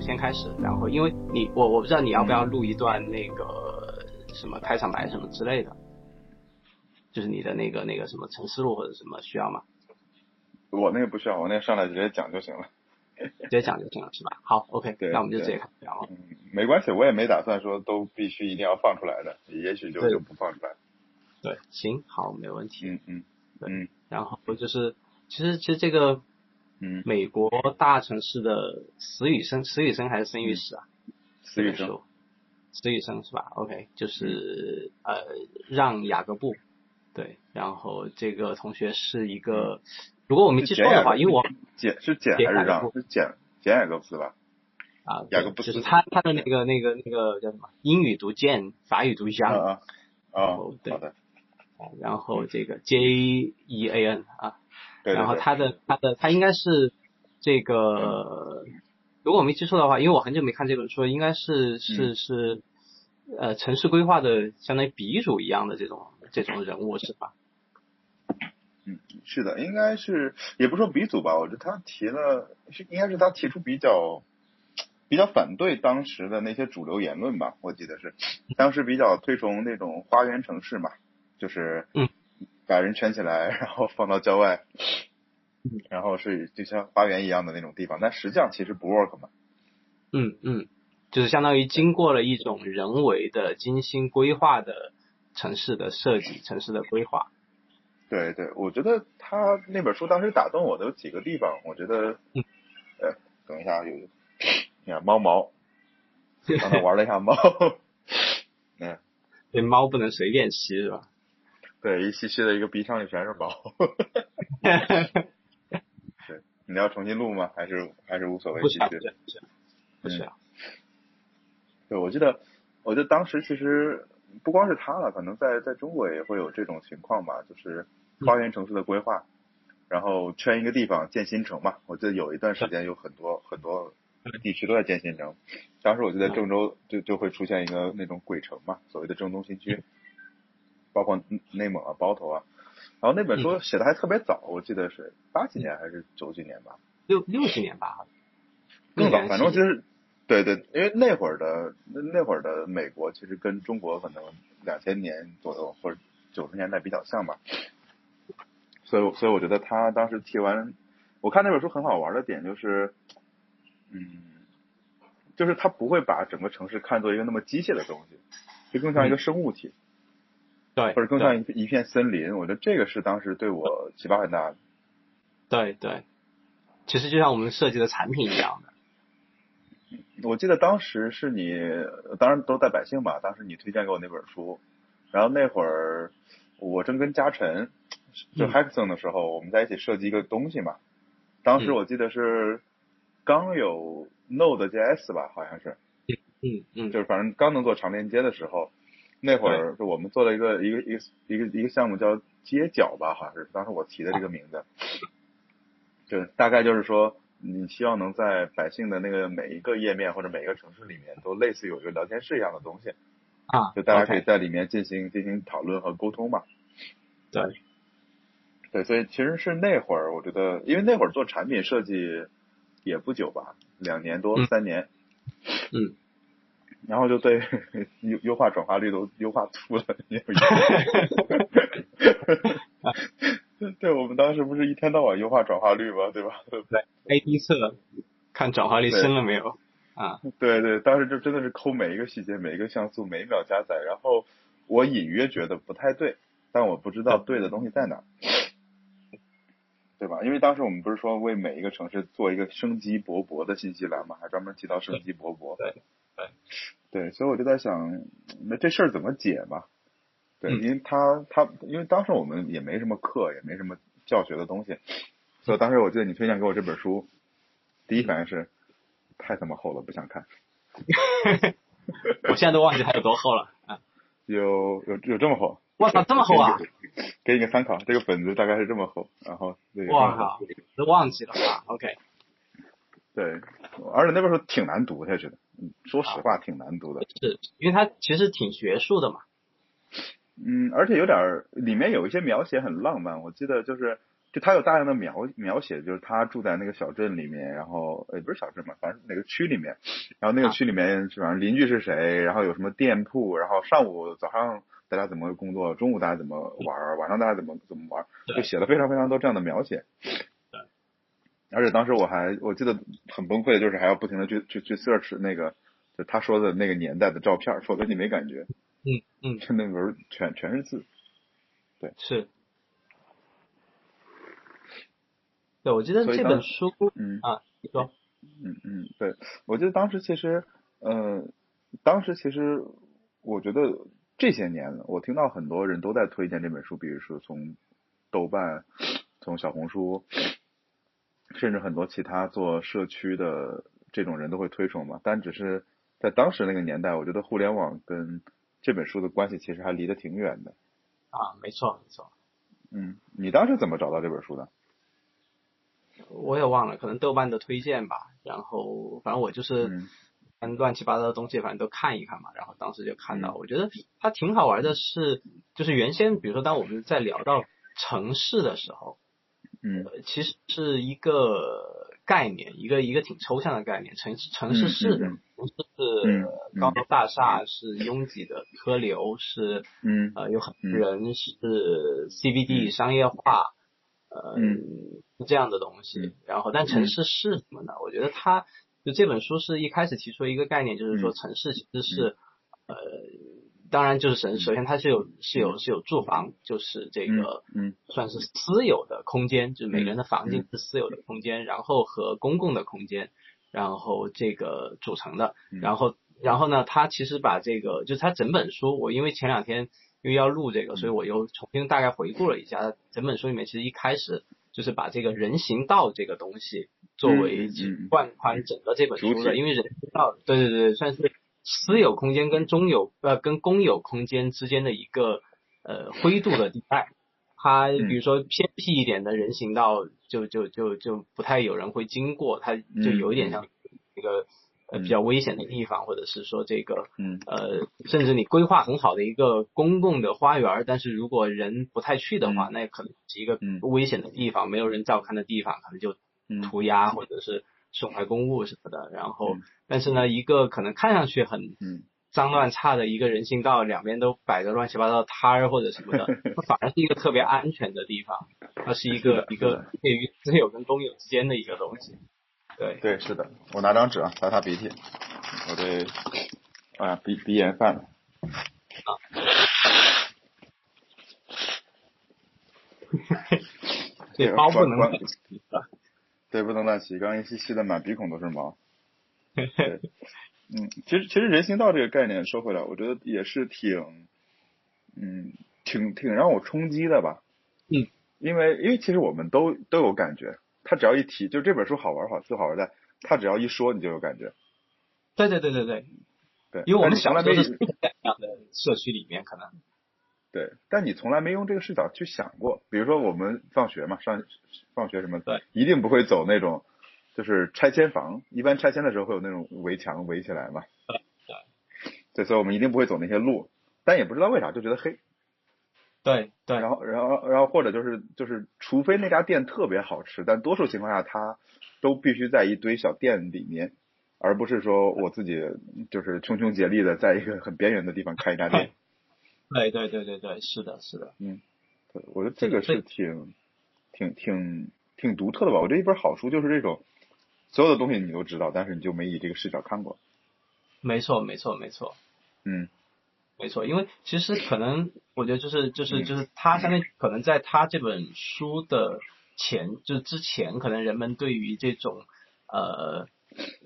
先开始，然后因为你我我不知道你要不要录一段那个什么开场白什么之类的，就是你的那个那个什么城市录或者什么需要吗？我那个不需要，我那个上来直接讲就行了。直接讲就行了是吧？好，OK，那我们就直接开始。嗯，没关系，我也没打算说都必须一定要放出来的，也许就就不放出来。对，行，好，没问题。嗯嗯嗯然后就是，其实其实这个嗯，美国大城市的死与生，死与生还是生与死啊？死与生死与生是吧？OK，就是呃，让雅各布对，然后这个同学是一个，如果我没记错的话，因为我简是简还是让？是简简雅各布是吧？啊，雅各布斯就是他他的那个那个那个叫什么？英语读 Jane，法语读啊 Jean，、啊啊！哦对好的，然后这个 J E A N 啊，对对对然后他的他的他应该是这个，如果我没记错的话，因为我很久没看这本书，应该是是是呃城市规划的相当于鼻祖一样的这种这种人物是吧？嗯是的，应该是也不说鼻祖吧，我觉得他提了是应该是他提出比较比较反对当时的那些主流言论吧，我记得是。当时比较推崇那种花园城市嘛，就是嗯把人圈起来，然后放到郊外嗯，然后是就像花园一样的那种地方，但实际上其实不 work 嘛。嗯嗯，就是相当于经过了一种人为的精心规划的城市的设计，城市的规划。对对，我觉得他那本书当时打动我的有几个地方，我觉得，嗯呃，等一下有，你看猫毛，刚才玩了一下猫，嗯，对猫不能随便吸是吧？对，一吸吸的一个鼻腔里全是毛，对，你要重新录吗？还是还是无所谓不需要，继续不需？要，不需要，不需要。对，我记得，我记得当时其实不光是他了，可能在在中国也会有这种情况吧，就是花园城市的规划，然后圈一个地方建新城嘛。我记得有一段时间有很多很多地区都在建新城，当时我记得郑州就就会出现一个那种鬼城嘛，所谓的郑东新区，包括内蒙啊、包头啊。然后那本书写的还特别早，我记得是八几年还是九几年吧，六六几年吧，更早，反正就是对对，因为那会儿的那那会儿的美国其实跟中国可能两千年左右或者九十年代比较像吧，所以所以我觉得他当时提完，我看那本书很好玩的点就是，嗯，就是他不会把整个城市看作一个那么机械的东西，就更像一个生物体，对，或者更像一一片森林。我觉得这个是当时对我启发很大的。对对，其实就像我们设计的产品一样的。我记得当时是你，当然都在百姓吧。当时你推荐给我那本书，然后那会儿我正跟嘉诚就嗯 Hackathon 的时候，我们在一起设计一个东西嘛。当时嗯我记得是刚有 Node JS 吧，好像是，嗯嗯，就是反正刚能做长连接的时候，那会儿就我们做了一个一个一个一个一个项目叫街角吧，好像是当时我提的这个名字，就大概就是说。你希望能在百姓的那个每一个页面或者每一个城市里面都类似有一个聊天室一样的东西，啊，就大家可以在里面进行进行讨论和沟通嘛。对。对，所以其实是那会儿，我觉得，因为那会儿做产品设计也不久吧，两年多、嗯。三年，嗯，然后就对 优优化转化率都优化吐了，因为 对，我们当时不是一天到晚优化转化率吗？对吧？对，A B 测看转化率升了没有啊？对对，当时就真的是抠每一个细节、每一个像素、每一秒加载，然后我隐约觉得不太对，但我不知道对的东西在哪儿，对吧？因为当时我们不是说为每一个城市做一个生机勃勃的信息栏嘛，还专门提到生机勃勃。对对 对，对所以我就在想，那这事儿怎么解嘛？对，嗯因为他他因为当时我们也没什么课，也没什么教学的东西，所以当时我记得你推荐给我这本书，第一反应是太他妈厚了，不想看。我现在都忘记它有多厚了啊！有有有这么厚？我操，这么厚啊！给你个参考，这个本子大概是这么厚，然后这个哇靠，都忘记了啊！OK，对，而且那本书挺难读的，觉得，嗯说实话挺难读的，是因为它其实挺学术的嘛。嗯，而且有点儿里面有一些描写很浪漫，我记得就是就他有大量的描描写，就是他住在那个小镇里面，然后也不是小镇嘛，反正哪个区里面，然后那个区里面反正邻居是谁，然后有什么店铺，然后上午早上大家怎么工作，中午大家怎么玩，晚上大家怎么怎么玩，就写了非常非常多这样的描写。而且当时我还我记得很崩溃的就是还要不停的去去去 search 那个就他说的那个年代的照片，否则你没感觉。嗯嗯，就那文全全是字。对，是。对，我记得这本书，嗯啊，你说，嗯嗯，对，我记得当时其实，呃，当时其实我觉得这些年我听到很多人都在推荐这本书，比如说从豆瓣、从小红书，甚至很多其他做社区的这种人都会推崇嘛。但只是在当时那个年代，我觉得互联网跟这本书的关系其实还离得挺远的。啊，没错没错。嗯，你当时怎么找到这本书的？我也忘了，可能豆瓣的推荐吧。然后反正我就是嗯乱七八糟的东西，反正都看一看嘛。然后当时就看到，我觉得它挺好玩的，是就是原先比如说当我们在聊到城市的时候，嗯，其实是一个概念，一个一个挺抽象的概念。城市城市是的城市是高楼大厦，是拥挤的车流，是嗯呃有很多人，是 CBD 商业化。呃，这样的东西，然后，但城市是什么呢？我觉得它就这本书是一开始提出一个概念，就是说城市其实是，呃，当然就是首首先它是有是有是有住房，就是这个，嗯，算是私有的空间，就是每个人的房间是私有的空间，然后和公共的空间，然后这个组成的，然后然后呢，它其实把这个就是它整本书，我因为前两天。因为要录这个，所以我又重新大概回顾了一下整本书里面，其实一开始就是把这个人行道这个东西作为贯穿整个这本书的，因为人行道，对对对，算是私有空间跟中有呃跟公有空间之间的一个呃灰度的地带。它比如说偏僻一点的人行道，就就就就不太有人会经过，它就有一点像一个。呃，比较危险的地方，或者是说这个，嗯，呃，甚至你规划很好的一个公共的花园，但是如果人不太去的话，那可能是一个危险的地方，没有人照看的地方，可能就涂鸦或者是损坏公物什么的。然后，但是呢，一个可能看上去很脏乱差的一个人行道，两边都摆着乱七八糟的摊儿或者什么的，它反而是一个特别安全的地方，它是一个一个介于私有跟公有之间的一个东西。对对是的，我拿张纸啊，擦擦鼻涕，我这啊鼻鼻炎犯了。啊。这包不能对，不能乱吸，刚一吸吸的满鼻孔都是毛。对，嗯，其实其实人行道这个概念说回来，我觉得也是挺，嗯，挺挺让我冲击的吧。嗯。因为因为其实我们都都有感觉。他只要一提，就这本书好玩好就好玩在，他只要一说，你就有感觉。对对对对对，对，因为我们想的都是这样的社区里面可能。对，但你从来没用这个视角去想过，比如说我们放学嘛，上放学什么，对，一定不会走那种就是拆迁房，一般拆迁的时候会有那种围墙围起来嘛。对。对，所以我们一定不会走那些路，但也不知道为啥就觉得黑。对对，然后然后然后或者就是就是，除非那家店特别好吃，但多数情况下它都必须在一堆小店里面，而不是说我自己就是穷穷竭力的在一个很边缘的地方开一家店。对对对对对，是的，是的，嗯，对，我觉得这个是挺挺挺挺独特的吧。我觉得一本好书就是这种，所有的东西你都知道，但是你就没以这个视角看过。没错，没错，没错。嗯。没错，因为其实可能我觉得就是就是就是他相当于可能在他这本书的前就是之前，可能人们对于这种呃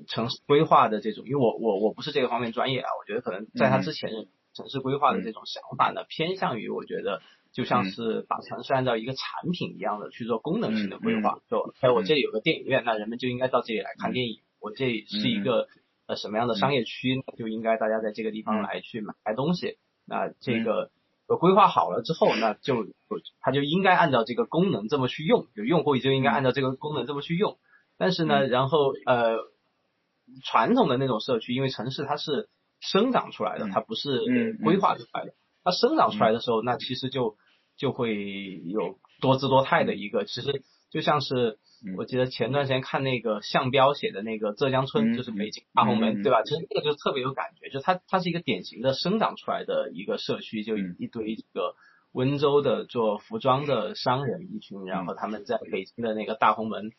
城市规划的这种，因为我我我不是这个方面专业啊，我觉得可能在他之前城市规划的这种想法呢，偏向于我觉得就像是把城市按照一个产品一样的去做功能性的规划，就哎我这里有个电影院，那人们就应该到这里来看电影，我这里是一个。呃，什么样的商业区就应该大家在这个地方来去买东西？那这个规划好了之后，那就它就应该按照这个功能这么去用，就用户就应该按照这个功能这么去用。但是呢，然后呃，传统的那种社区，因为城市它是生长出来的，它不是规划出来的。它生长出来的时候，那其实就就会有多姿多态的一个，其实就像是嗯我记得前段时间看那个向彪写的那个浙江村，嗯就是北京大红门，嗯对吧？其实那个就特别有感觉，就它它是一个典型的生长出来的一个社区，就嗯一堆这个温州的做服装的商人一群，然后他们在北京的那个大红门。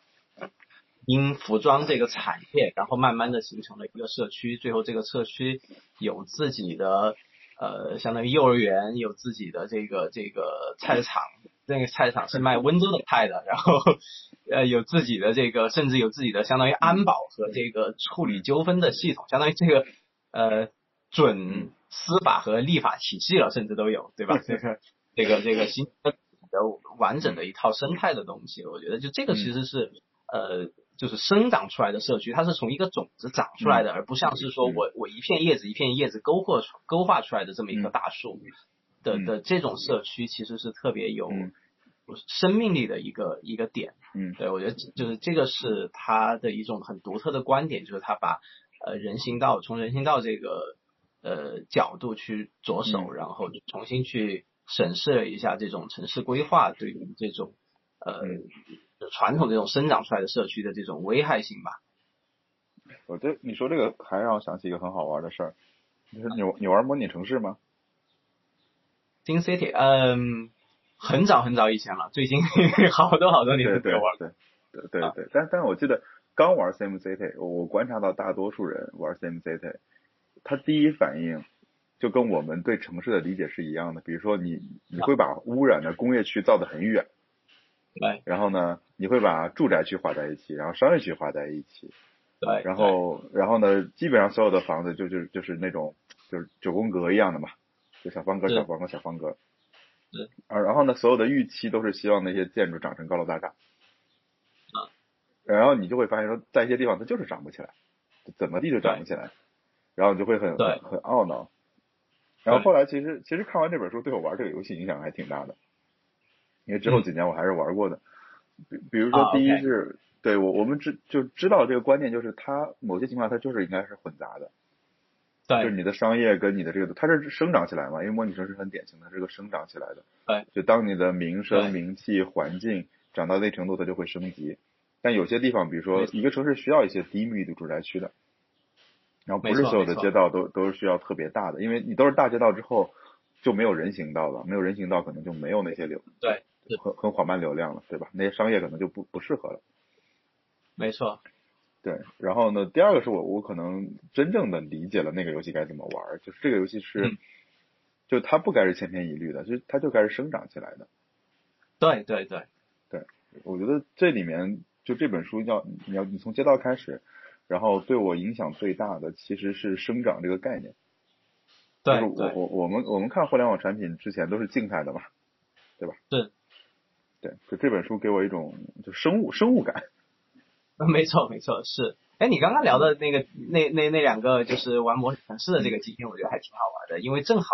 因服装这个产业，然后慢慢的形成了一个社区，最后这个社区有自己的呃，相当于幼儿园，有自己的这个这个菜市场，那个菜市场是卖温州的菜的，然后呃有自己的这个，甚至有自己的相当于安保和这个处理纠纷的系统，相当于这个呃准司法和立法体系了，甚至都有，对吧？这个这个这个形成的完整的一套生态的东西，我觉得就这个其实是呃。就是生长出来的社区，它是从一个种子长出来的，而不像是说我我一片叶子一片叶子勾画勾画出来的这么一棵大树的的这种社区，其实是特别有生命力的一个一个点。嗯，对我觉得就是这个是他的一种很独特的观点，就是他把呃人行道从人行道这个呃角度去着手，然后重新去审视了一下这种城市规划对于这种呃。传统这种生长出来的社区的这种危害性吧。我这你说这个还让我想起一个很好玩的事儿，就是你你玩模拟城市吗？Sim City，嗯，很早很早以前了，最近好多好多年没有玩。对对对对对，但但我记得刚玩 Sim City，我观察到大多数人玩 Sim City，他第一反应就跟我们对城市的理解是一样的，比如说你你会把污染的工业区造得很远。对，然后呢，你会把住宅区划在一起，然后商业区划在一起，对，然后然后呢，基本上所有的房子就就就是那种就是九宫格一样的嘛，就小方格、小方格、小方格，对，啊，然后呢，所有的预期都是希望那些建筑长成高楼大厦，啊，然后你就会发现说，在一些地方它就是长不起来，怎么地就长不起来，然后你就会很很很懊恼，然后后来其实其实看完这本书对我玩这个游戏影响还挺大的。因为之后几年我还是玩过的，比比如说第一是对我我们知就知道这个观念，就是它某些情况它就是应该是混杂的，对，就是你的商业跟你的这个它是生长起来嘛，因为模拟城市很典型的是个生长起来的，对，就当你的名声、名气、环境长到那程度，它就会升级。但有些地方，比如说一个城市需要一些低密度住宅区的，然后不是所有的街道都都是需要特别大的，因为你都是大街道之后就没有人行道了，没有人行道可能就没有那些流，对。很很缓慢流量了，对吧？那些商业可能就不不适合了。没错。对，然后呢，第二个是我我可能真正的理解了那个游戏该怎么玩，就是这个游戏是，嗯、就它不该是千篇一律的，就它就该是生长起来的。对对对对，我觉得这里面就这本书要你要你从街道开始，然后对我影响最大的其实是生长这个概念。对，我我我们我们看互联网产品之前都是静态的嘛，对吧？是。对，就这本书给我一种就生物生物感。没错，没错，是。哎，你刚刚聊的那个那那那两个就是玩模拟城市的这个经验，我觉得还挺好玩的，因为正好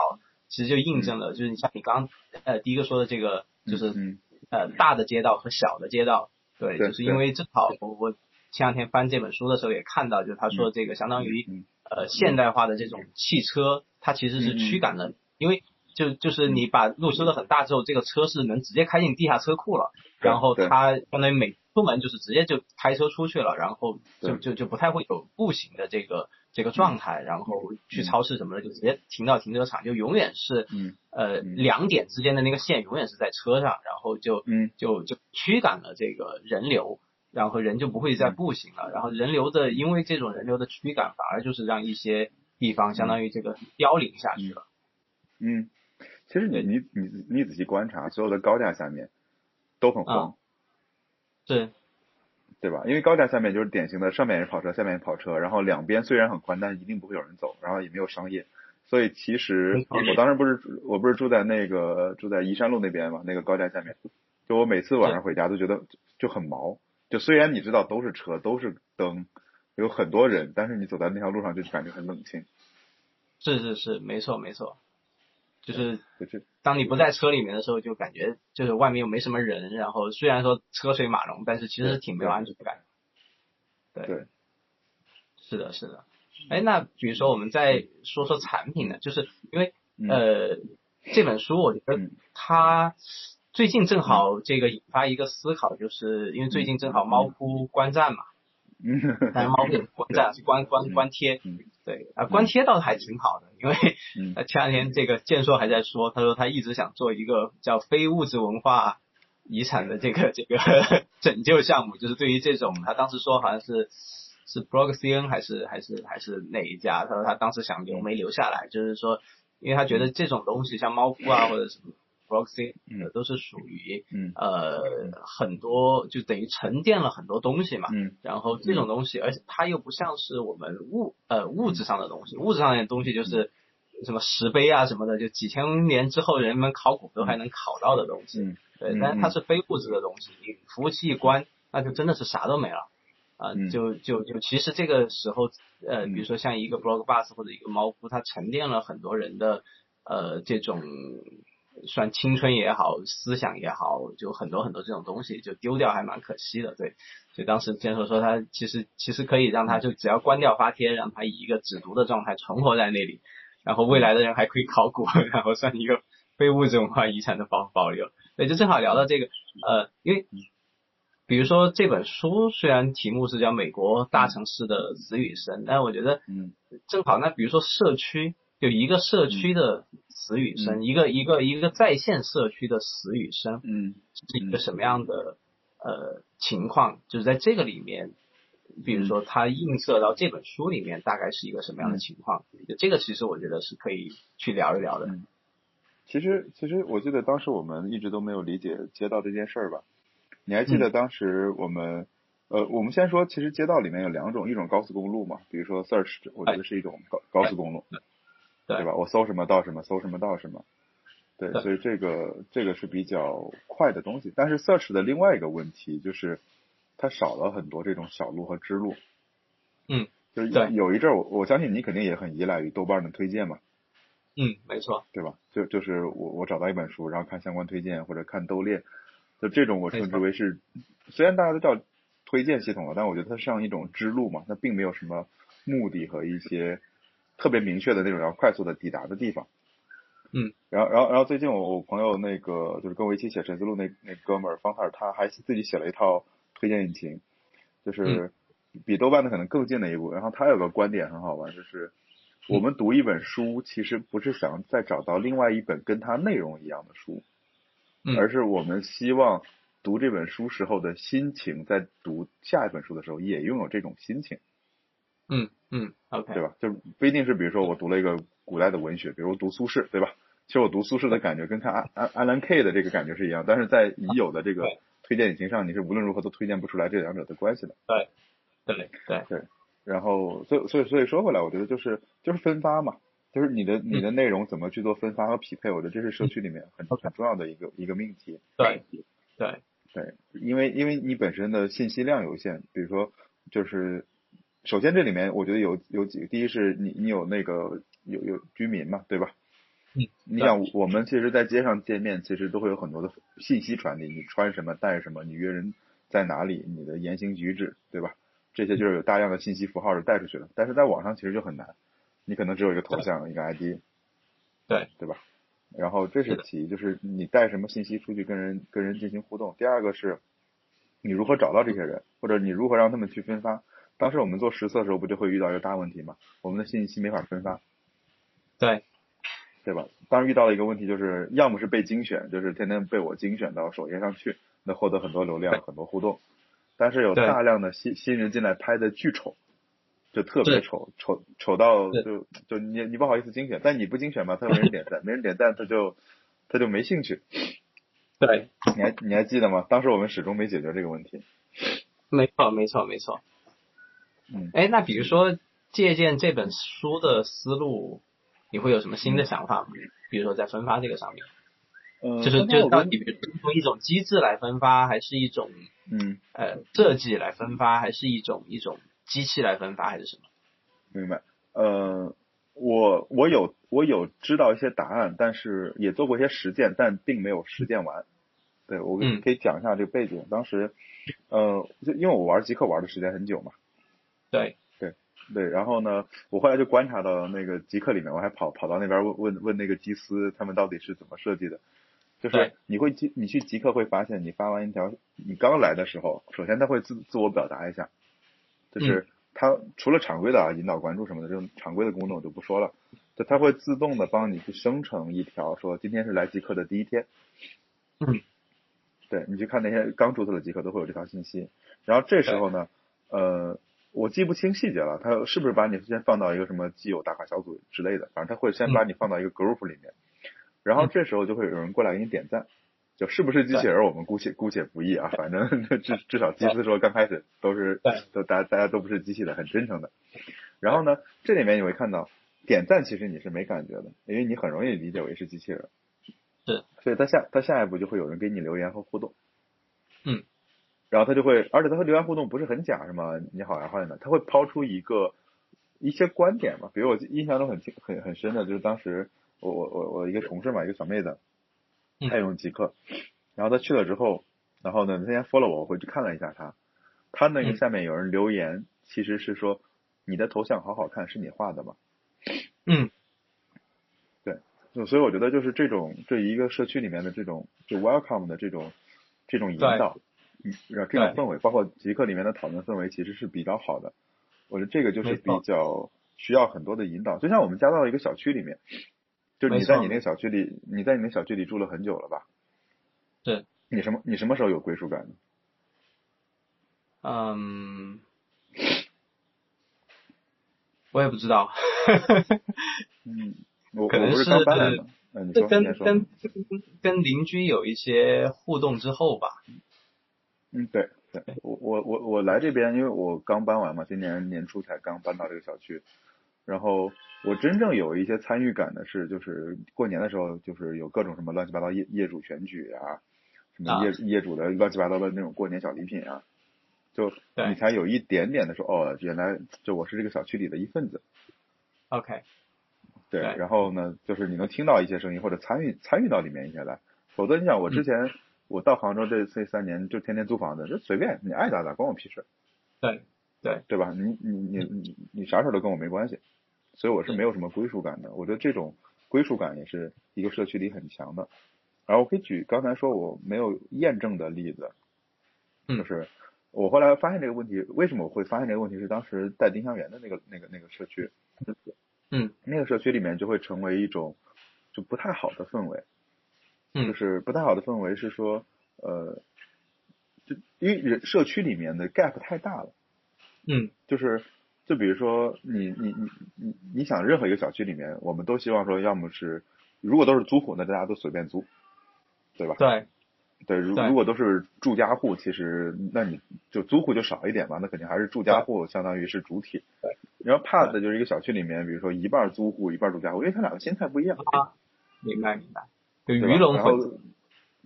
其实就印证了，就是你像你刚呃第一个说的这个，就是、嗯、呃大的街道和小的街道，对，就是因为正好我我前两天翻这本书的时候也看到，就是他说这个相当于、嗯、呃现代化的这种汽车，它其实是驱赶了，嗯、因为。就就是你把路修的很大之后，这个车是能直接开进地下车库了，然后它相当于每出门就是直接就开车出去了，然后就就就不太会有步行的这个这个状态，然后去超市什么的就直接停到停车场，就永远是嗯呃两点之间的那个线永远是在车上，然后就嗯。就就驱赶了这个人流，然后人就不会再步行了，然后人流的因为这种人流的驱赶，反而就是让一些地方相当于这个凋零下去了，嗯。其实你你你你仔细观察，所有的高架下面都很荒，对，对吧？因为高架下面就是典型的上面是跑车，下面是跑车，然后两边虽然很宽，但是一定不会有人走，然后也没有商业，所以其实我当时不是我不是住在那个住在宜山路那边嘛，那个高架下面，就我每次晚上回家都觉得就很毛，就虽然你知道都是车都是灯，有很多人，但是你走在那条路上就感觉很冷清。是是是，没错没错。就是当你不在车里面的时候，就感觉就是外面又没什么人，然后虽然说车水马龙，但是其实挺没有安全感。对，对，是的，是的。哎，那比如说我们再说说产品呢，就是因为嗯。呃这本书，我觉得它最近正好这个引发一个思考，就是因为最近正好猫扑观战嘛，嗯，但是猫扑观战是关关关贴，嗯。对啊，关贴倒还挺好的，因为 前两天这个建硕还在说，他说他一直想做一个叫非物质文化遗产的这个这个 拯救项目，就是对于这种他当时说好像是是 Proxion 还是还是还是哪一家，他说他当时想留没留下来，就是说因为他觉得这种东西像猫扑啊或者什么 Proxion 嗯。都是属于嗯。呃很多就等于沉淀了很多东西嘛，嗯。然后这种东西，而且它又不像是我们物呃物质上的东西，物质上的东西就是什么石碑啊什么的，就几千年之后人们考古都还能考到的东西。嗯。对，嗯但是它是非物质的东西，你服务器一关，那就真的是啥都没了。啊、嗯。就就就其实这个时候，呃，嗯。比如说像一个 blog bus 或者一个猫扑，它沉淀了很多人的呃这种算青春也好，思想也好，就很多很多这种东西就丢掉，还蛮可惜的。对，所以当时建硕说他其实其实可以让他就只要关掉发帖，让他以一个只读的状态存活在那里，然后未来的人还可以考古，然后算一个非物质文化遗产的保保留。对，就正好聊到这个，呃，因为比如说这本书虽然题目是叫《美国大城市的死与生》，但我觉得嗯正好那比如说社区，有一个社区的死与生，一个一个一个在线社区的死与生，嗯是一个什么样的呃情况？就是在这个里面，比如说它映射到这本书里面，大概是一个什么样的情况？就这个其实我觉得是可以去聊一聊的。嗯其实，其实我记得当时我们一直都没有理解街道这件事儿吧？你还记得当时我们，呃，我们先说，其实街道里面有两种，一种高速公路嘛，比如说 search，我觉得是一种高高速公路，对对吧？我搜什么到什么，搜什么到什么，对，对所以这个这个是比较快的东西。但是 search 的另外一个问题就是，它少了很多这种小路和支路。嗯，就是对有一阵儿，我我相信你肯定也很依赖于豆瓣的推荐嘛。嗯，没错，对吧？就就是我我找到一本书，然后看相关推荐或者看兜列，就这种我称之为是，虽然大家都叫推荐系统了，但我觉得它像一种支路嘛，它并没有什么目的和一些特别明确的那种要快速的抵达的地方。嗯，然后然后然后最近我我朋友那个就是跟我一起写陈思路那那哥们儿方特尔，他还自己写了一套推荐引擎，就是比豆瓣的可能更近的一步。然后他有个观点很好玩，就是。我们读一本书，其实不是想再找到另外一本跟它内容一样的书，嗯而是我们希望读这本书时候的心情，在读下一本书的时候也拥有这种心情，嗯嗯，OK，对吧？就不一定是比如说我读了一个古代的文学，比如读苏轼，对吧？其实我读苏轼的感觉跟看安安安兰 K 的这个感觉是一样，但是在已有的这个推荐引擎上，你是无论如何都推荐不出来这两者的关系的。对对，然后，所以所以所以说回来，我觉得就是就是分发嘛，就是你的你的内容怎么去做分发和匹配，我觉得这是社区里面很很重要的一个一个命题。对对，对，因为因为你本身的信息量有限，比如说就是首先这里面我觉得有有几个，第一是你你有那个有有居民嘛，对吧？嗯，你想我们其实，在街上见面，其实都会有很多的信息传递，你穿什么带什么，你约人在哪里，你的言行举止，对吧？这些就是有大量的信息符号是带出去的，但是在网上其实就很难，你可能只有一个头像，一个 ID，对对吧？然后这是其一，就是你带什么信息出去跟人跟人进行互动。第二个是，你如何找到这些人，或者你如何让他们去分发。当时我们做实测的时候，不就会遇到一个大问题吗？我们的信息没法分发，对对吧？当时遇到了一个问题，就是要么是被精选，就是天天被我精选到首页上去，那获得很多流量、很多互动。但是有大量的新新人进来拍的巨丑，就特别丑，丑丑到就就你你不好意思精选，但你不精选吧，他没人点赞，没人点赞他就他就没兴趣。对，你还你还记得吗？当时我们始终没解决这个问题。没错没错没错。嗯，哎，那比如说借鉴这本书的思路，你会有什么新的想法吗？比如说在分发这个上面，呃就是就是到底比如一种机制来分发，还是一种嗯，呃设计来分发，还是一种一种机器来分发，还是什么？明白。呃，我我有我有知道一些答案，但是也做过一些实践，但并没有实践完。对我嗯可以讲一下这个背景。当时，呃，就因为我玩极客玩的时间很久嘛，对，对对，然后呢，我后来就观察到那个极客里面，我还跑跑到那边问问问那个基斯他们到底是怎么设计的。就是你会即你去即刻会发现，你发完一条，你刚来的时候，首先他会自自我表达一下，就是他除了常规的啊引导关注什么的这种常规的功能我就不说了，就它会自动的帮你去生成一条说今天是来即刻的第一天，嗯，对你去看那些刚注册的极客都会有这条信息，然后这时候呢，呃。我记不清细节了，他是不是把你先放到一个什么基友打卡小组之类的？反正他会先把你放到一个 group 里面，然后这时候就会有人过来给你点赞。就是不是机器人，我们姑且姑且不议啊，反正至至少基斯说刚开始都是都大家大家都不是机器的，很真诚的。然后呢，这里面你会看到点赞其实你是没感觉的，因为你很容易理解为是机器人。对，所以他下他下一步就会有人给你留言和互动。嗯。然后他就会，而且他和留言互动不是很假，什么你好呀，欢迎的，他会抛出一个一些观点嘛。比如我印象中很很很深的，就是当时我我我我一个同事嘛，一个小妹子，她用极客，然后她去了之后，然后呢，那天 follow 我，我回去看了一下她，她那个下面有人留言，其实是说你的头像好好看，是你画的吗？嗯，对，所以我觉得就是这种这一个社区里面的这种就 welcome 的这种这种引导。让这种氛围，包括极客里面的讨论氛围，其实是比较好的。我觉得这个就是比较需要很多的引导。就像我们加到一个小区里面，就你在你那个小区里，你在你那小区里住了很久了吧？对。你什么？你什么时候有归属感呢？嗯，我也不知道。嗯，我可能是刚搬来的。嗯，你说，跟跟跟邻居有一些互动之后吧。嗯，对对，我我我我来这边，因为我刚搬完嘛，今年年初才刚搬到这个小区，然后我真正有一些参与感的是，就是过年的时候，就是有各种什么乱七八糟业业主选举啊，什么业业主的乱七八糟的那种过年小礼品啊，就你才有一点点的说，哦，原来就我是这个小区里的一份子。OK。对，然后呢，就是你能听到一些声音或者参与参与到里面一些来，否则你想我之前。我到杭州这这三年就天天租房子，就随便你爱咋咋，关我屁事。对对对吧？你你你你你啥事都跟我没关系，所以我是没有什么归属感的。我觉得这种归属感也是一个社区里很强的。然后我可以举刚才说我没有验证的例子，就是我后来发现这个问题，为什么我会发现这个问题？是当时在丁香园的那个那个那个社区，嗯，那个社区里面就会成为一种就不太好的氛围。嗯，就是不太好的氛围是说，呃，就因为人社区里面的 gap 太大了。嗯，就是就比如说你你你你你想任何一个小区里面，我们都希望说，要么是如果都是租户，那大家都随便租，对吧？对。对，如如果都是住家户，其实那你就租户就少一点嘛，那肯定还是住家户相当于是主体。对。然后怕的就是一个小区里面，比如说一半租户，一半住家户，因为他两个心态不一样。啊，明白明白。就鱼龙混杂，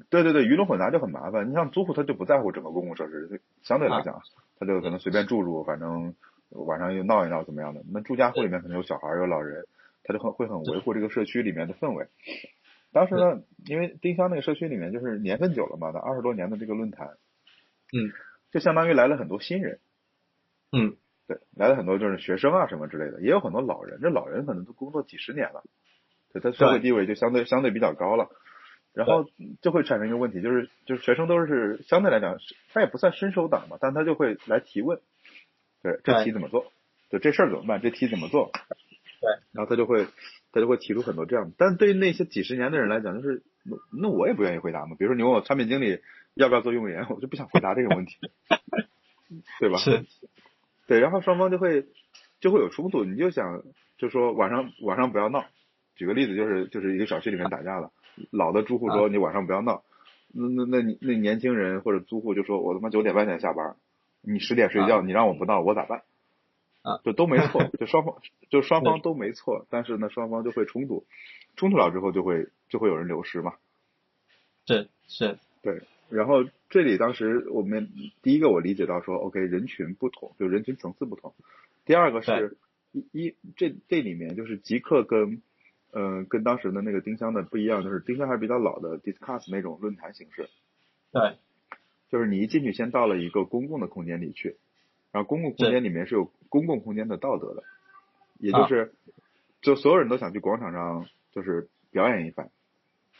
对对对，鱼龙混杂就很麻烦。你像租户，他就不在乎整个公共设施，相对来讲，他就可能随便住住，反正晚上又闹一闹怎么样的。那住家户里面可能有小孩有老人，他就很会很维护这个社区里面的氛围。当时呢，因为丁香那个社区里面就是年份久了嘛，那二十多年的这个论坛，嗯，就相当于来了很多新人，嗯，对，来了很多就是学生啊什么之类的，也有很多老人，这老人可能都工作几十年了。对他社会地位就相对相对比较高了，然后就会产生一个问题，就是就是学生都是相对来讲，他也不算伸手党嘛，但他就会来提问，对这题怎么做？对这事儿怎么办？这题怎么做？对，然后他就会他就会提出很多这样，但对于那些几十年的人来讲，就是那我也不愿意回答嘛。比如说你问我产品经理要不要做用户员，我就不想回答这个问题，对吧？是，对，然后双方就会就会有冲突，你就想就说晚上晚上不要闹。举个例子，就是就是一个小区里面打架了，老的住户说你晚上不要闹，那那那那年轻人或者租户就说我他妈九点半才下班，你十点睡觉，你让我不闹我咋办？啊，就都没错，就双方就双方都没错，但是呢双方就会冲突，冲突了之后就会就会有人流失嘛。是是，对，然后这里当时我们第一个我理解到说，OK 人群不同，就人群层次不同，第二个是一一这这里面就是极客跟。嗯，跟当时的那个丁香的不一样，就是丁香还是比较老的 discuss 那种论坛形式。对，就是你一进去先到了一个公共的空间里去，然后公共空间里面是有公共空间的道德的，也就是，就所有人都想去广场上就是表演一番，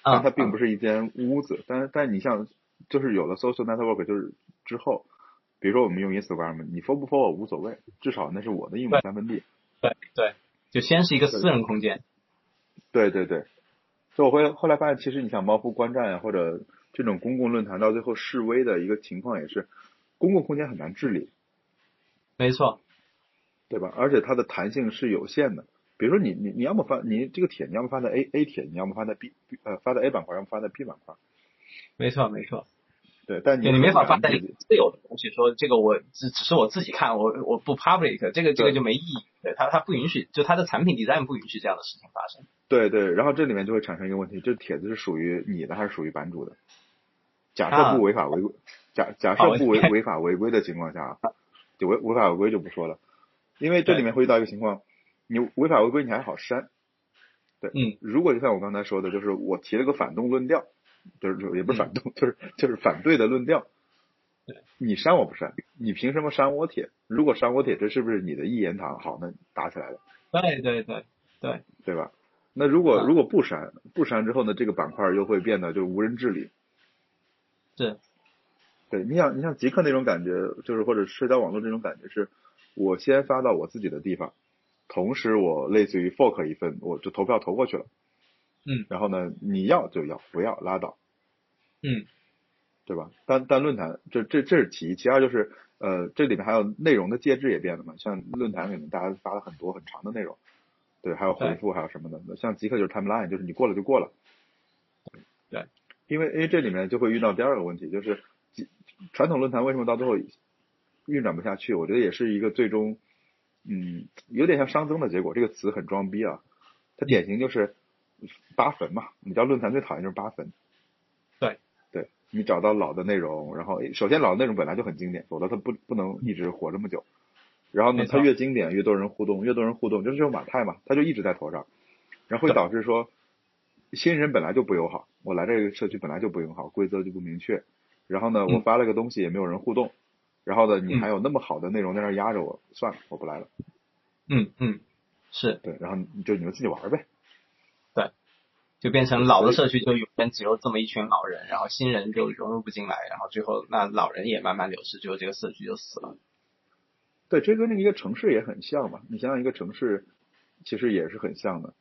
但它并不是一间屋子。但是，但你像，就是有了 social network，就是之后，比如说我们用 Instagram，你 follow 不 follow 无所谓，至少那是我的一亩三分地。对对，就先是一个私人空间。对对对，所以我会后来发现，其实你像猫扑观战呀，或者这种公共论坛，到最后示威的一个情况也是，公共空间很难治理。没错。对吧？而且它的弹性是有限的。比如说你你你要么发你这个帖，你要么发在 A A 帖，你要么发在 B 呃发在 A 板块，要么发在 B 板块。没错没错。对，但你你没法发在自有的东西，说这个我只只是我自己看，我我不 public，这个这个就没意义。对，它它不允许，就它的产品 design 不允许这样的事情发生。对对，然后这里面就会产生一个问题，这帖子是属于你的还是属于版主的？假设不违法违规，假假设不违违法违规的情况下，就违违法违规就不说了。因为这里面会遇到一个情况，你违法违规你还好删，对，嗯，如果就像我刚才说的，就是我提了个反动论调，就是也不是反动，就是就是反对的论调，你删我不删，你凭什么删我帖？如果删我帖，这是不是你的一言堂？好，那打起来了，对对对对，对吧？那如果如果不删不删之后呢，这个板块又会变得就无人治理，对，对，你想你像极客那种感觉，就是或者社交网络这种感觉是。我先发到我自己的地方，同时我类似于 fork 一份，我就投票投过去了。嗯。然后呢，你要就要，不要拉倒。嗯。对吧？但但论坛这这这是其一，其二就是呃，这里面还有内容的介质也变了嘛。像论坛里面大家发了很多很长的内容，对，还有回复还有什么的。像极客就是 timeline，就是你过了就过了。对。因为因为这里面就会遇到第二个问题，就是传统论坛为什么到最后？运转不下去，我觉得也是一个最终，嗯，有点像熵增的结果。这个词很装逼啊，它典型就是扒坟嘛。你知道论坛最讨厌就是扒坟。对，对你找到老的内容，然后首先老的内容本来就很经典，否则它不不能一直活这么久。然后呢，它越经典越多人互动，越多人互动就是这种马太嘛，它就一直在头上，然后会导致说新人本来就不友好，我来这个社区本来就不友好，规则就不明确。然后呢，我发了个东西也没有人互动。然后呢，你还有那么好的内容在那压着我，算了，我不来了。嗯嗯，是对，然后就你们自己玩呗。对，就变成老的社区就永远只有这么一群老人，然后新人就融入不进来，然后最后那老人也慢慢流失，最后这个社区就死了。对，这跟那个一个城市也很像嘛。你想想一个城市，其实也是很像的。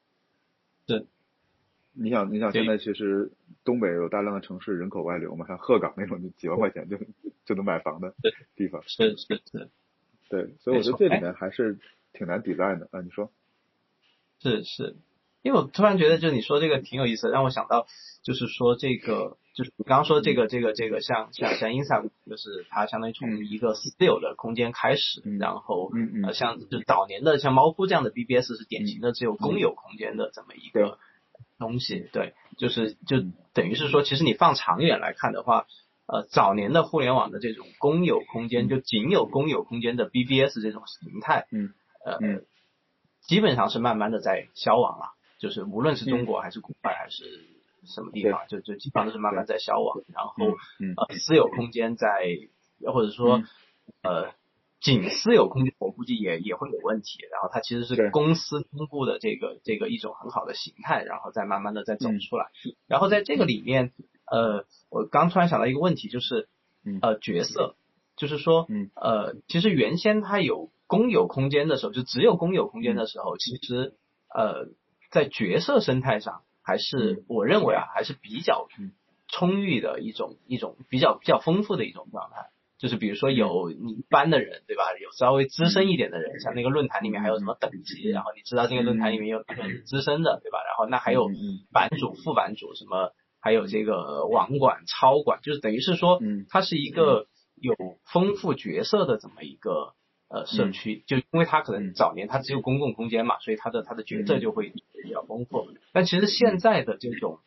对。你想，你想，现在其实东北有大量的城市人口外流嘛，像鹤岗那种，就几万块钱就就能买房的地方。是是是。对，所以我觉得这里面还是挺难抵赖的啊。你说？是是，因为我突然觉得，就你说这个挺有意思，让我想到，就是说这个，就是你刚刚说这个这个这个，像像像 Insa，就是它相当于从一个私有的空间开始，然后呃，像就早年的像猫扑这样的 BBS 是典型的只有公有空间的这么一个。东西对，就是就等于是说，其实你放长远来看的话，呃，早年的互联网的这种公有空间，就仅有公有空间的 BBS 这种形态，嗯，呃，基本上是慢慢的在消亡了。就是无论是中国还是国外还是什么地方，就就基本上都是慢慢在消亡。然后，呃，私有空间在，或者说，呃。仅私有空间，我估计也也会有问题。然后它其实是公司公布的这个这个一种很好的形态，然后再慢慢的再走出来。然后在这个里面，呃，我刚突然想到一个问题，就是呃角色，就是说，呃，其实原先它有公有空间的时候，就只有公有空间的时候，其实呃在角色生态上，还是我认为啊，还是比较充裕的一种一种比较比较丰富的一种状态。就是比如说有你一般的人，对吧？有稍微资深一点的人，像那个论坛里面还有什么等级，然后你知道这个论坛里面有很资深的，对吧？然后那还有版主、副版主什么，还有这个网管、超管，就是等于是说，它是一个有丰富角色的这么一个呃社区。就因为它可能早年它只有公共空间嘛，所以它的它的角色就会比较丰富。但其实现在的这种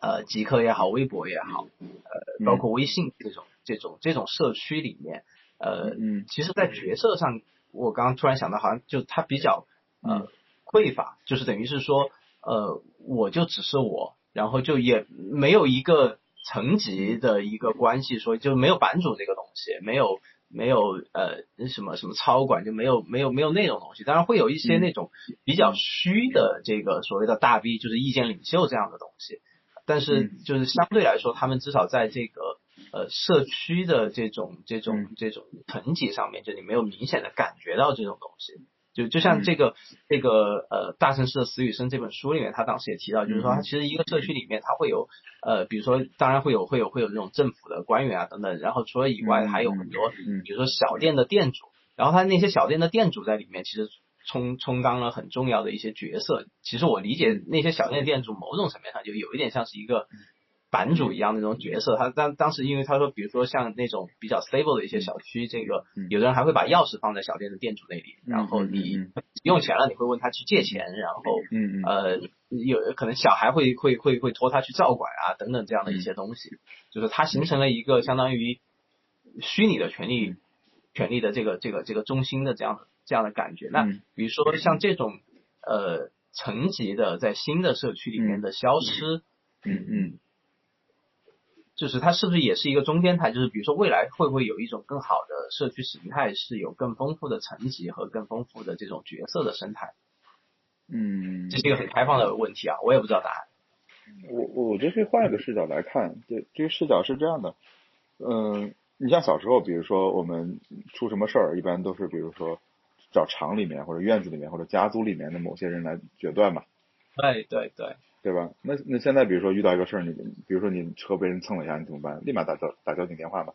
呃极客也好，微博也好，呃，包括微信这种。这种这种社区里面，呃，嗯，其实，在角色上，我刚刚突然想到，好像就它比较呃匮乏，就是等于是说，呃，我就只是我，然后就也没有一个层级的一个关系，说就没有版主这个东西，没有没有呃什么什么超管，就没有没有没有那种东西，当然会有一些那种比较虚的这个所谓的大 V，就是意见领袖这样的东西。但是就是相对来说，他们至少在这个呃社区的这种这种这种层级上面，就你没有明显的感觉到这种东西。就就像这个这个呃大城市的死与生这本书里面，他当时也提到，就是说他其实一个社区里面，他会有呃比如说当然会有会有会有这种政府的官员啊等等，然后除了以外还有很多比如说小店的店主，然后他那些小店的店主在里面其实充充当了很重要的一些角色。其实我理解那些小店店主某种层面上就有一点像是一个。版主一样的那种角色，他当当时因为他说，比如说像那种比较 stable 的一些小区，这个有的人还会把钥匙放在小店的店主那里，然后你用钱了，你会问他去借钱，然后呃有可能小孩会会会会托他去照管啊等等这样的一些东西，就是它形成了一个相当于虚拟的权利权利的这个这个这个中心的这样这样的感觉。那比如说像这种呃层级的在新的社区里面的消失，嗯嗯。就是它是不是也是一个中间态？就是比如说未来会不会有一种更好的社区形态，是有更丰富的层级和更丰富的这种角色的生态？嗯，这是一个很开放的问题啊，我也不知道答案。我我觉得可以换一个视角来看，这这个视角是这样的，嗯，你像小时候，比如说我们出什么事儿，一般都是比如说找厂里面或者院子里面或者家族里面的某些人来决断嘛。对对对。对吧？那那现在比如说遇到一个事儿，你比如说你车被人蹭了一下，你怎么办？立马打交打交警电话吧，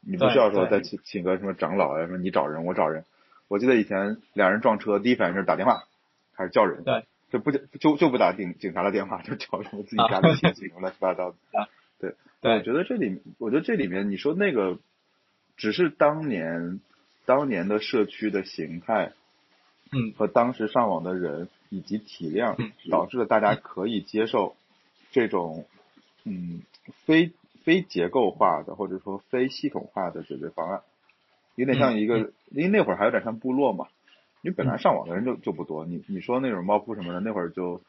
你不需要说再请请个什么长老啊，说你找人我找人。我记得以前两人撞车，第一反应是打电话，开始叫人，对，就不就就不打警警察的电话，就叫什么自己家的亲戚什么乱七八糟的。对，我觉得这里，我觉得这里面你说那个，只是当年当年的社区的形态，嗯，和当时上网的人。以及体量导致了大家可以接受这种嗯非非结构化的或者说非系统化的解决方案，有点像一个，因为那会儿还有点像部落嘛，因为本来上网的人就就不多，你你说那种猫扑什么的，那会儿就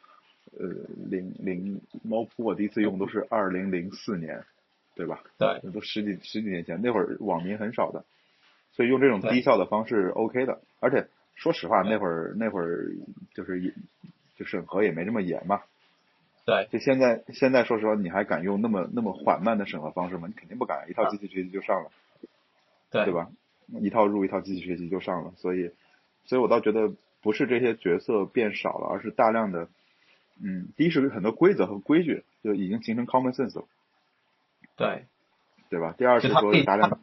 呃零零猫扑我第一次用都是二零零四年，对吧？对，都十几十几年前，那会儿网民很少的，所以用这种低效的方式 OK 的，而且。说实话，那会儿那会儿就是也就审核也没这么严嘛。对。就现在现在说实话，你还敢用那么那么缓慢的审核方式吗？你肯定不敢，一套机器学习就上了。对。对吧？一套入一套机器学习就上了，所以所以我倒觉得不是这些角色变少了，而是大量的嗯，第一是很多规则和规矩就已经形成 common sense 了。对。对吧？第二是说大量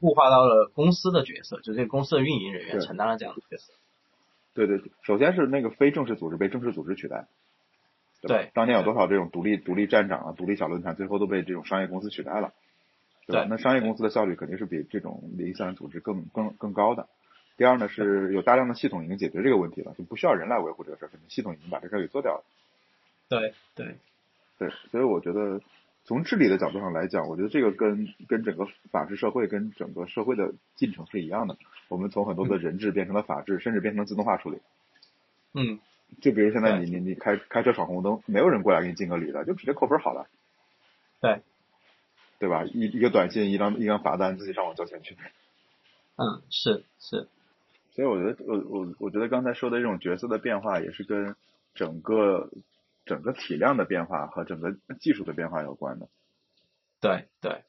固化到了公司的角色，就这个公司的运营人员承担了这样的角色。对对，首先是那个非正式组织被正式组织取代。对。当年有多少这种独立独立站长啊、独立小论坛，最后都被这种商业公司取代了。对吧？那商业公司的效率肯定是比这种零散组织更更更高的。第二呢，是有大量的系统已经解决这个问题了，就不需要人来维护这个事儿，系统已经把这事儿给做掉了。对对对，所以我觉得。从治理的角度上来讲，我觉得这个跟跟整个法治社会跟整个社会的进程是一样的。我们从很多的人治变成了法治，甚至变成了自动化处理。嗯，就比如现在你你你开开车闯红灯，没有人过来给你敬个礼的，就直接扣分好了。对，对吧？一一个短信，一张一张罚单，自己上网交钱去。嗯，是是。所以我觉得，我我我觉得刚才说的这种角色的变化，也是跟整个。整个体量的变化和整个技术的变化有关的，对对，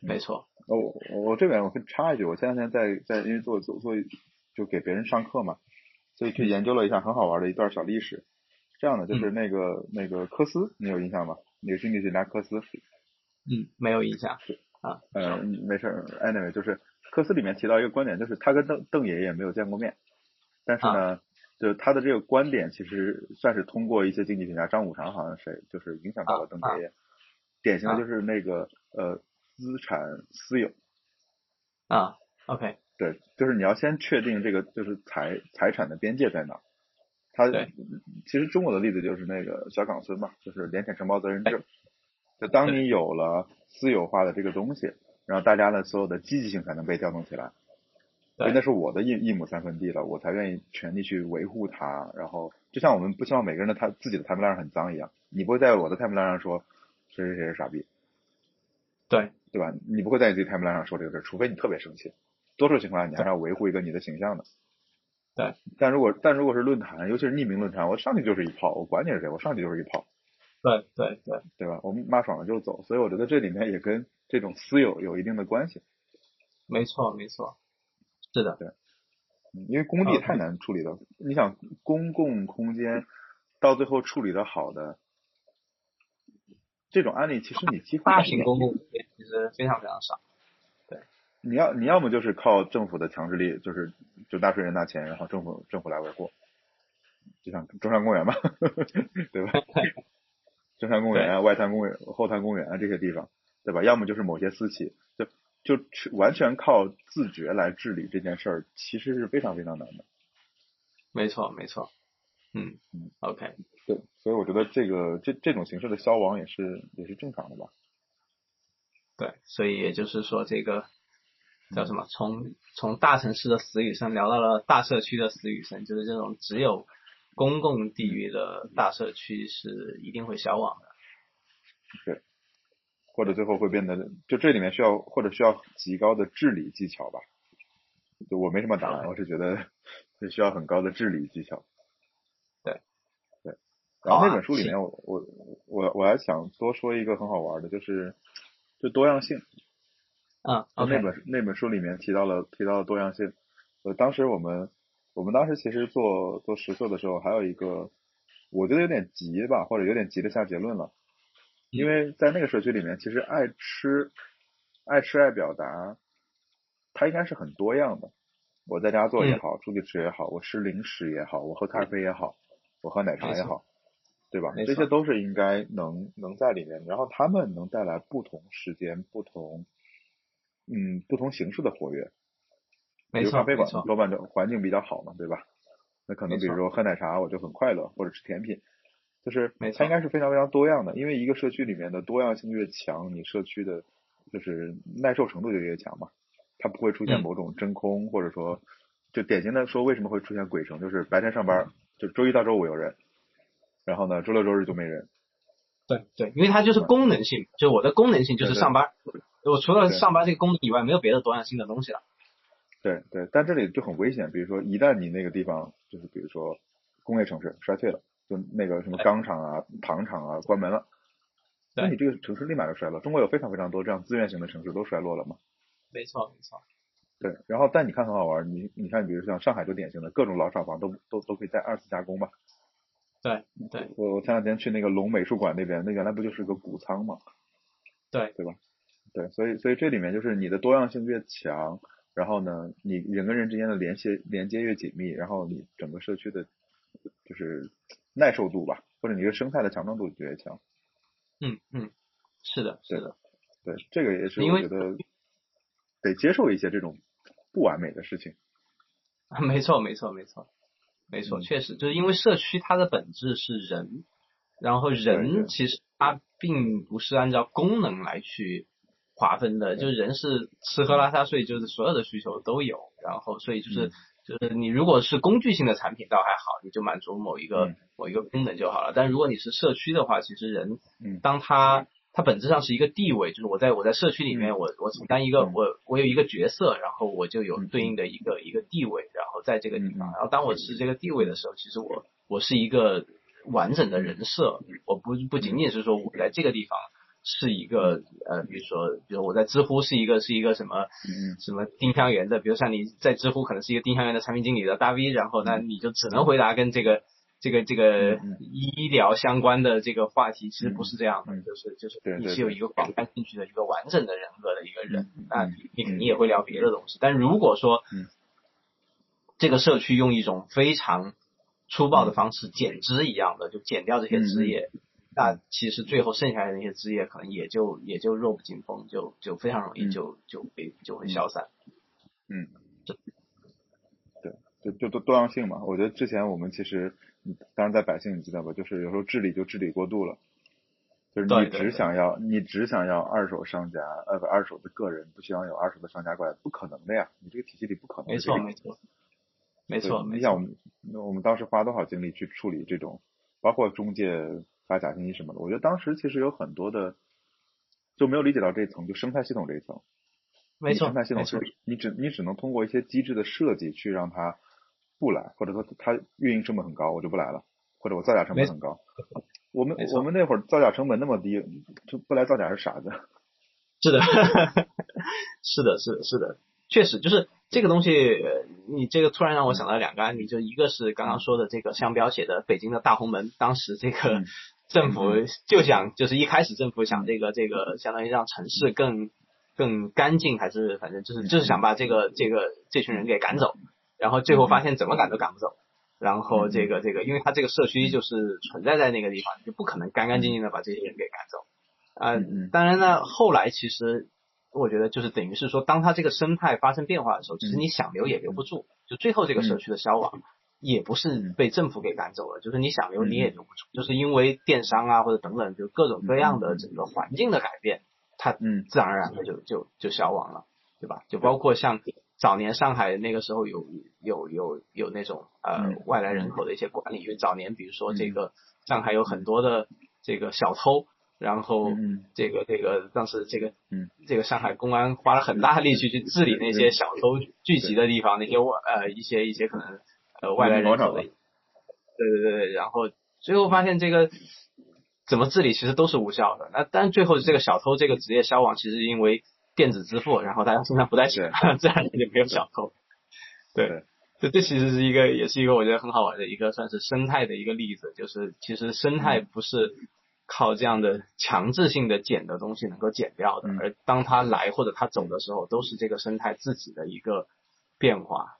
没错。我我这边我可以插一句，我前两天在在因为做做做就给别人上课嘛，所以去研究了一下很好玩的一段小历史。这样的就是那个那个科斯，你有印象吗？那个经济学家科斯。嗯，没有印象。啊。嗯，没事。Anyway，就是科斯里面提到一个观点，就是他跟邓邓爷爷没有见过面，但是呢。就他的这个观点，其实算是通过一些经济学家，张五常好像谁，就是影响到了邓爷爷。典型的就是那个呃资产私有。啊，OK。对，就是你要先确定这个就是财财产的边界在哪。他其实中国的例子就是那个小岗村嘛，就是联产承包责任制。就当你有了私有化的这个东西，然后大家的所有的积极性才能被调动起来。因为那是我的一一亩三分地了，我才愿意全力去维护它。然后，就像我们不希望每个人的他自己的 timeline 很脏一样，你不会在我的 timeline 上说谁谁谁是傻逼，对对吧？你不会在你自己 timeline 上说这个事，除非你特别生气。多数情况下，你还是要维护一个你的形象的。对。但如果但如果是论坛，尤其是匿名论坛，我上去就是一炮，我管你是谁，我上去就是一炮。对对对，对吧？我们骂爽了就走，所以我觉得这里面也跟这种私有有一定的关系。没错没错，是的，对，因为工地太难处理了。你想公共空间到最后处理的好的这种案例，其实你几乎大型公共其实非常非常少。对，你要你要么就是靠政府的强制力，就是就纳税人拿钱，然后政府政府来维护，就像中山公园嘛，对吧？中山公园啊、外滩公园、后滩公园啊这些地方，对吧？要么就是某些私企，就就完全靠自觉来治理这件事儿，其实是非常非常难的。没错，没错。嗯嗯，OK。对，所以我觉得这个这这种形式的消亡也是也是正常的吧。对，所以也就是说，这个叫什么？从从大城市的死与生聊到了大社区的死与生，就是这种只有。公共地域的大社区是一定会消亡的，对，或者最后会变得，就这里面需要或者需要极高的治理技巧吧。就我没什么答案，我是觉得是需要很高的治理技巧。对，对。然后那本书里面，我我我我还想多说一个很好玩的，就是就多样性。嗯，那本那本书里面提到了提到了多样性，呃，当时我们。我们当时其实做做实测的时候，还有一个，我觉得有点急吧，或者有点急着下结论了，因为在那个社区里面，其实爱吃、爱吃、爱表达，它应该是很多样的。我在家做也好，出去吃也好，我吃零食也好，我喝咖啡也好，我喝奶茶也好，对吧？这些都是应该能能在里面，然后他们能带来不同时间、不同嗯不同形式的活跃。比如咖啡馆多半就环境比较好嘛，对吧？那可能比如说喝奶茶我就很快乐，或者吃甜品，就是它应该是非常非常多样的。因为一个社区里面的多样性越强，你社区的就是耐受程度就越强嘛。它不会出现某种真空，或者说就典型的说为什么会出现鬼城，就是白天上班就周一到周五有人，然后呢周六周日就没人。对对，因为它就是功能性，就我的功能性就是上班，我除了上班这个功能以外，没有别的多样性的东西了。对对，但这里就很危险。比如说，一旦你那个地方就是比如说工业城市衰退了，就那个什么钢厂啊、糖厂啊关门了，那你这个城市立马就衰落。中国有非常非常多这样资源型的城市都衰落了嘛？没错没错。对，然后但你看很好玩，你你看，比如像上海就典型的各种老厂房都都都可以再二次加工吧？对对。我我前两天去那个龙美术馆那边，那原来不就是个谷仓嘛？对对吧？对，所以所以这里面就是你的多样性越强。然后呢，你人跟人之间的联系连接越紧密，然后你整个社区的，就是耐受度吧，或者你的生态的强壮度就越强。嗯嗯，是的，是的，对，这个也是我觉得得接受一些这种不完美的事情。没错，没错，没错，没错，确实就是因为社区它的本质是人，然后人其实它并不是按照功能来去。划分的，就是人是吃喝拉撒睡，就是所有的需求都有，然后所以就是就是你如果是工具性的产品倒还好，你就满足某一个某一个功能就好了。但如果你是社区的话，其实人，当他他本质上是一个地位，就是我在我在社区里面，我我承担一个我我有一个角色，然后我就有对应的一个一个地位，然后在这个地方，然后当我是这个地位的时候，其实我我是一个完整的人设，我不不仅仅是说我在这个地方。是一个呃，比如说，比如我在知乎是一个是一个什么什么丁香园的，比如像你在知乎可能是一个丁香园的产品经理的大 V，然后那你就只能回答跟这个这个这个医疗相关的这个话题，其实不是这样的，就是就是你是有一个广泛兴趣的一个完整的人格的一个人，那你肯定也会聊别的东西。但如果说这个社区用一种非常粗暴的方式减脂一样的，就减掉这些枝叶。那其实最后剩下来的那些枝叶，可能也就也就弱不禁风，就就非常容易就就被就会消散。嗯，对，就就多多样性嘛。我觉得之前我们其实，当然在百姓你知道吧，就是有时候治理就治理过度了，就是你只想要你只想要二手商家呃不二手的个人，不希望有二手的商家过来，不可能的呀，你这个体系里不可能。没错没错，没错。你想我们我们当时花多少精力去处理这种，包括中介。发假信息什么的，我觉得当时其实有很多的就没有理解到这一层，就生态系统这一层。没错，生态系统是你只你只能通过一些机制的设计去让它不来，或者说它运营成本很高，我就不来了，或者我造假成本很高。我们我们那会儿造假成本那么低，就不来造假是傻子。是的，是的，是的，是的，确实就是这个东西，呃你这个突然让我想到两个案例，就一个是刚刚说的这个商标写的北京的大红门，当时这个嗯政府就想，就是一开始政府想这个这个相当于让城市更更干净，还是反正就是就是想把这个这个这群人给赶走，然后最后发现怎么赶都赶不走。然后这个这个，因为他这个社区就是存在在那个地方，就不可能干干净净的把这些人给赶走。啊、当然呢，后来其实我觉得就是等于是说，当它这个生态发生变化的时候，其实嗯。你想留也留不住，就最后这个社区的消亡。也不是被政府给赶走了，就是你想留你也留不住，就是因为电商啊或者等等，就各种各样的整个环境的改变，它嗯。自然而然的就就就消亡了，对吧？就包括像早年上海那个时候有有有有那种呃嗯。外来人口的一些管理，因为早年比如说这个上海有很多的这个小偷，然后嗯这个这个当时这个嗯。这个上海公安花了很大力气去治理那些小偷聚集的地方，那些外呃一些一些可能呃外来人口的，对对对对，然后最后发现这个怎么治理其实都是无效的。那但最后这个小偷这个职业消亡，其实因为电子支付，然后大家身上不带钱，自然也就没有小偷。对，这这其实是一个也是一个我觉得很好玩的一个算是生态的一个例子，就是其实生态不是靠这样的强制性的减的东西能够减掉的，嗯而当它来或者它走的时候，都是这个生态自己的一个变化。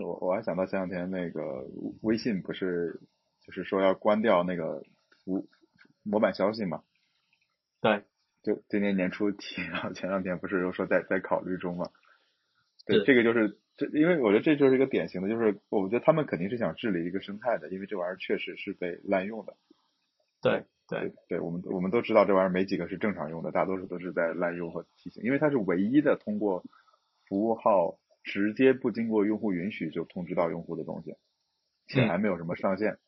就我我还想到前两天那个微信不是就是说要关掉那个无模板消息嘛？对，就今年年初提，然后前两天不是又说在在考虑中嘛？对，这个就是这，因为我觉得这就是一个典型的，就是我觉得他们肯定是想治理一个生态的，因为这玩意儿确实是被滥用的。对对对，我们我们都知道这玩意儿没几个是正常用的，大多数都是在滥用和提醒，因为它是唯一的通过服务号直接不经过用户允许就通知到用户的东西，且还没有什么上限。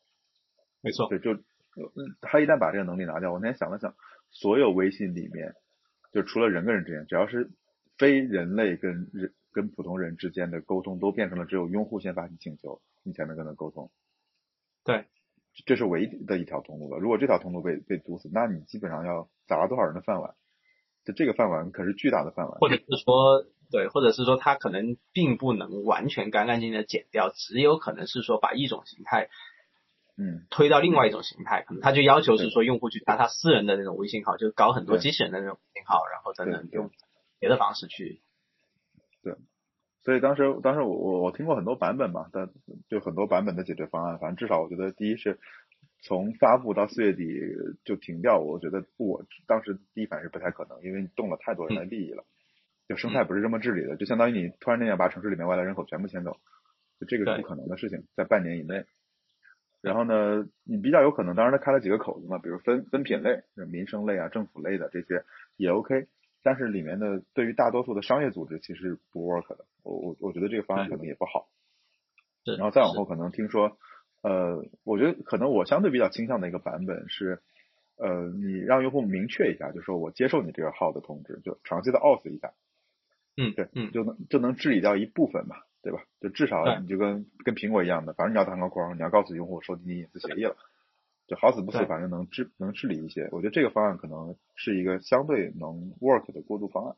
没错，对，就呃他一旦把这个能力拿掉，我那天想了想，所有微信里面，就除了人跟人之间，只要是非人类跟人跟普通人之间的沟通，都变成了只有用户先发起请求，你才能跟他沟通。对，这是唯一的一条通路了。如果这条通路被被堵死，那你基本上要砸了多少人的饭碗？就这个饭碗可是巨大的饭碗。或者是说对，或者是说它可能并不能完全干干净净的剪掉，只有可能是说把一种形态嗯，推到另外一种形态，可能他就要求是说用户去加他私人的那种微信号，就搞很多机器人的那种微信号，然后等等对对。用别的方式去。对。所以当时当时我我我听过很多版本嘛，但就很多版本的解决方案，反正至少我觉得第一是从发布到四月底就停掉，我觉得我当时第一反应是不太可能，因为你动了太多人的利益了，就生态不是这么治理的，就相当于你突然间要把城市里面外来人口全部迁走，就这个是不可能的事情，在半年以内。然后呢，你比较有可能，当然他开了几个口子嘛，比如分分品类，民生类啊、政府类的这些也 OK，但是里面的对于大多数的商业组织其实不 work 的，我我我觉得这个方案可能。也不好。是。然后再往后可能听说，呃，我觉得可能我相对比较倾向的一个版本是，呃，你让用户明确一下，就说我接受你这个号的通知，就长期的 auth 一下，嗯，对，嗯，就能就能治理掉一部分嘛，对吧？就至少你就跟跟苹果一样的，反正你要弹个框，你要告诉用户收集你隐私协议了，就好死不死，反正能治能治理一些。我觉得这个方案可能是一个相对能 work 的过渡方案。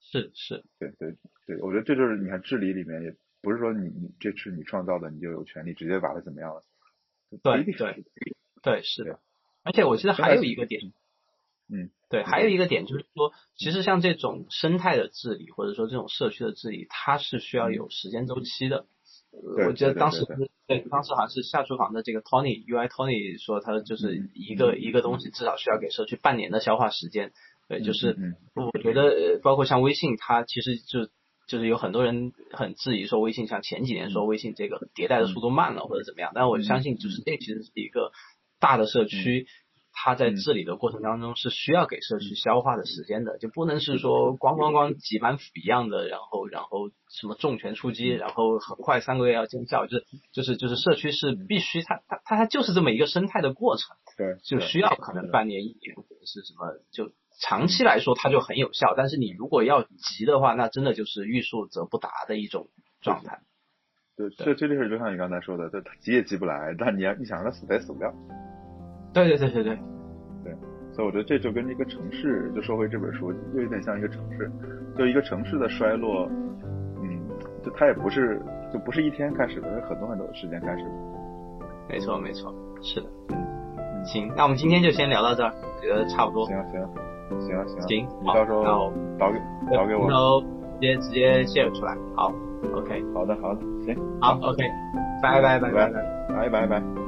是是，对对对，我觉得这就是你看治理里面也不是说你你这是你创造的，你就有权利直接把它怎么样了。对对对是的。而且我记得还有一个点，嗯，对，还有一个点就是说，其实像这种生态的治理，或者说这种社区的治理，它是需要有时间周期的。我记得当时对对当时好像是下厨房的这个 Tony UI Tony 说，他就是嗯一个一个东西至少需要给社区半年的消化时间。对，就是嗯我觉得呃包括像微信，它其实就就是有很多人很质疑说微信像前几年说微信这个迭代的速度慢了或者怎么样，但我相信就是这其实是一个大的社区，它在治理的过程当中是需要给社区消化的时间的，就不能是说咣咣咣挤满腐一样的，然后然后什么重拳出击，然后很快三个月要见效，就是就是就是社区是必须它它它它就是这么一个生态的过程，对，就需要可能半年一年或者是什么就。长期来说，它就很有效，但是你如果要急的话，那真的就是欲速则不达的一种状态。对，这这就是就像你刚才说的，他急也急不来，但你要你想让他死它也死不了。对对对对对，对，所以我觉得这就跟一个城市，就说回这本书，就有点像一个城市，就一个城市的衰落，嗯，就它也不是就不是一天开始的，是很多很多的时间开始的。没错没错，是的。嗯，行，那我们今天就先聊到这儿，我觉得差不多。行行行行，行，你到时候导给导给我，然后直接直接 share 出来。好，OK。好的好的，行，好，OK，拜拜拜拜拜拜拜拜。